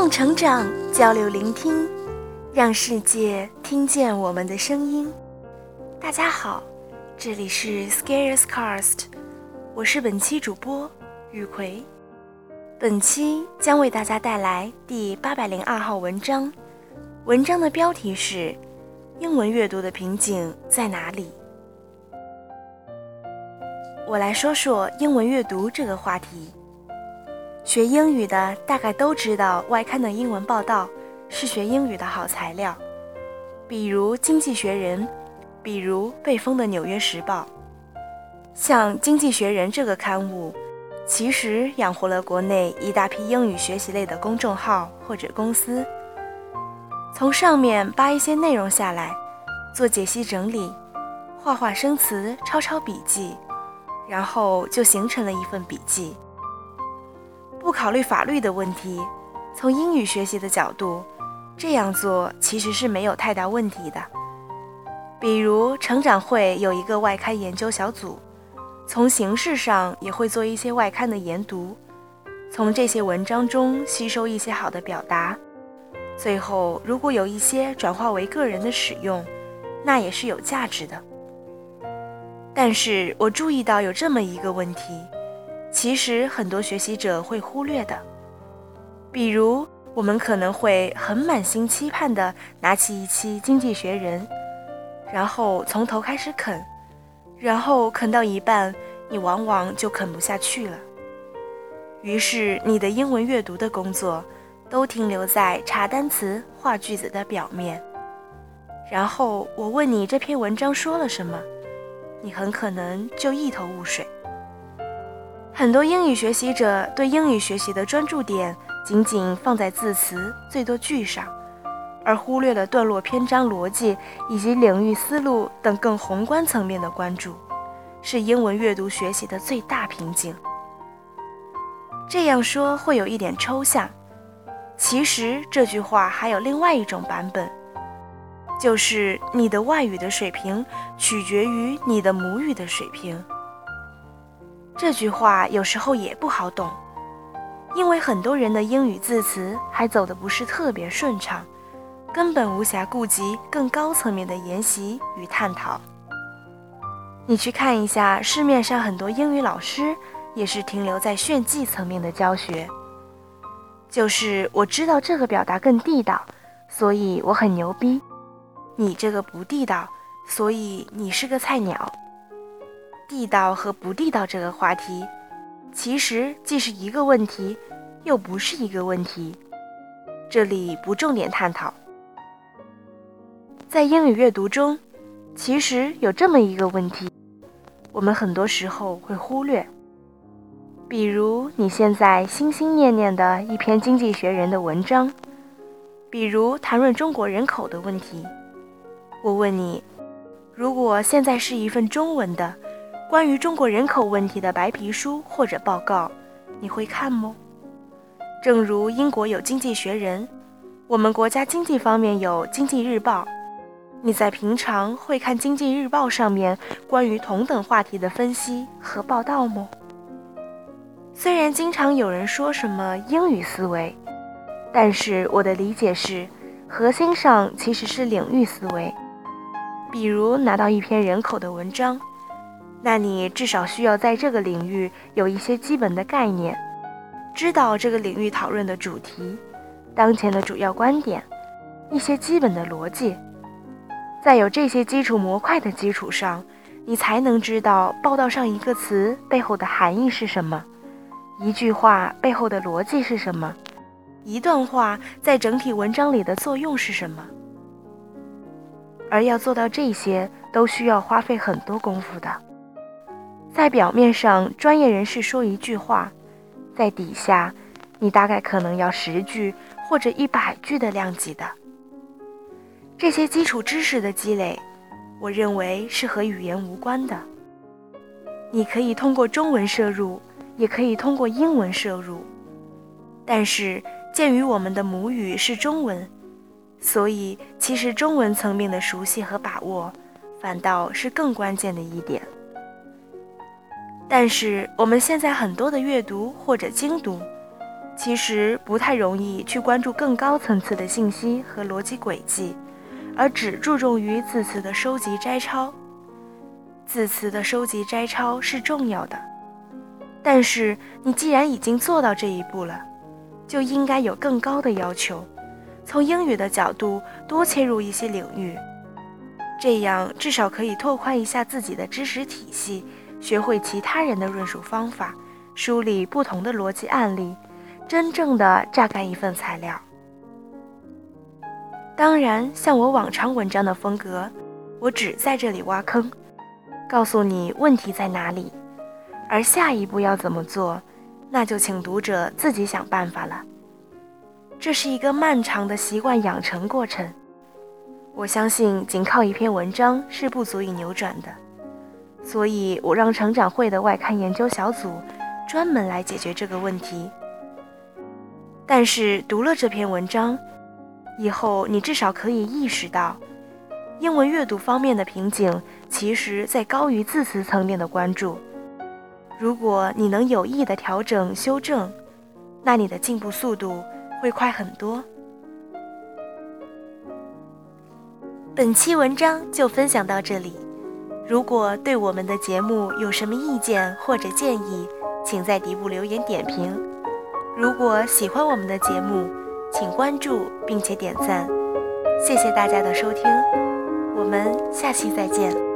动成长，交流聆听，让世界听见我们的声音。大家好，这里是 Scarecast，我是本期主播雨葵。本期将为大家带来第八百零二号文章，文章的标题是《英文阅读的瓶颈在哪里》。我来说说英文阅读这个话题。学英语的大概都知道，外刊的英文报道是学英语的好材料，比如《经济学人》，比如被封的《纽约时报》。像《经济学人》这个刊物，其实养活了国内一大批英语学习类的公众号或者公司。从上面扒一些内容下来，做解析整理，画画生词，抄抄笔记，然后就形成了一份笔记。不考虑法律的问题，从英语学习的角度，这样做其实是没有太大问题的。比如成长会有一个外刊研究小组，从形式上也会做一些外刊的研读，从这些文章中吸收一些好的表达，最后如果有一些转化为个人的使用，那也是有价值的。但是我注意到有这么一个问题。其实很多学习者会忽略的，比如我们可能会很满心期盼地拿起一期《经济学人》，然后从头开始啃，然后啃到一半，你往往就啃不下去了。于是你的英文阅读的工作都停留在查单词、画句子的表面。然后我问你这篇文章说了什么，你很可能就一头雾水。很多英语学习者对英语学习的专注点仅仅放在字词、最多句上，而忽略了段落、篇章逻辑以及领域思路等更宏观层面的关注，是英文阅读学习的最大瓶颈。这样说会有一点抽象，其实这句话还有另外一种版本，就是你的外语的水平取决于你的母语的水平。这句话有时候也不好懂，因为很多人的英语字词还走得不是特别顺畅，根本无暇顾及更高层面的研习与探讨。你去看一下市面上很多英语老师，也是停留在炫技层面的教学，就是我知道这个表达更地道，所以我很牛逼。你这个不地道，所以你是个菜鸟。地道和不地道这个话题，其实既是一个问题，又不是一个问题。这里不重点探讨。在英语阅读中，其实有这么一个问题，我们很多时候会忽略。比如你现在心心念念的一篇《经济学人》的文章，比如谈论中国人口的问题，我问你，如果现在是一份中文的。关于中国人口问题的白皮书或者报告，你会看吗？正如英国有《经济学人》，我们国家经济方面有《经济日报》，你在平常会看《经济日报》上面关于同等话题的分析和报道吗？虽然经常有人说什么英语思维，但是我的理解是，核心上其实是领域思维。比如拿到一篇人口的文章。那你至少需要在这个领域有一些基本的概念，知道这个领域讨论的主题、当前的主要观点、一些基本的逻辑。在有这些基础模块的基础上，你才能知道报道上一个词背后的含义是什么，一句话背后的逻辑是什么，一段话在整体文章里的作用是什么。而要做到这些，都需要花费很多功夫的。在表面上，专业人士说一句话，在底下，你大概可能要十句或者一百句的量级的。这些基础知识的积累，我认为是和语言无关的。你可以通过中文摄入，也可以通过英文摄入，但是鉴于我们的母语是中文，所以其实中文层面的熟悉和把握，反倒是更关键的一点。但是我们现在很多的阅读或者精读，其实不太容易去关注更高层次的信息和逻辑轨迹，而只注重于字词的收集摘抄。字词的收集摘抄是重要的，但是你既然已经做到这一步了，就应该有更高的要求，从英语的角度多切入一些领域，这样至少可以拓宽一下自己的知识体系，学会其他人的论述方法，梳理不同的逻辑案例。真正的榨干一份材料。当然，像我往常文章的风格，我只在这里挖坑，告诉你问题在哪里，而下一步要怎么做，那就请读者自己想办法了。这是一个漫长的习惯养成过程，我相信仅靠一篇文章是不足以扭转的，所以我让成长会的外刊研究小组专门来解决这个问题。但是读了这篇文章以后，你至少可以意识到，英文阅读方面的瓶颈，其实在高于字词层面的关注。如果你能有意的调整修正，那你的进步速度会快很多。本期文章就分享到这里。如果对我们的节目有什么意见或者建议，请在底部留言点评。如果喜欢我们的节目，请关注并且点赞，谢谢大家的收听，我们下期再见。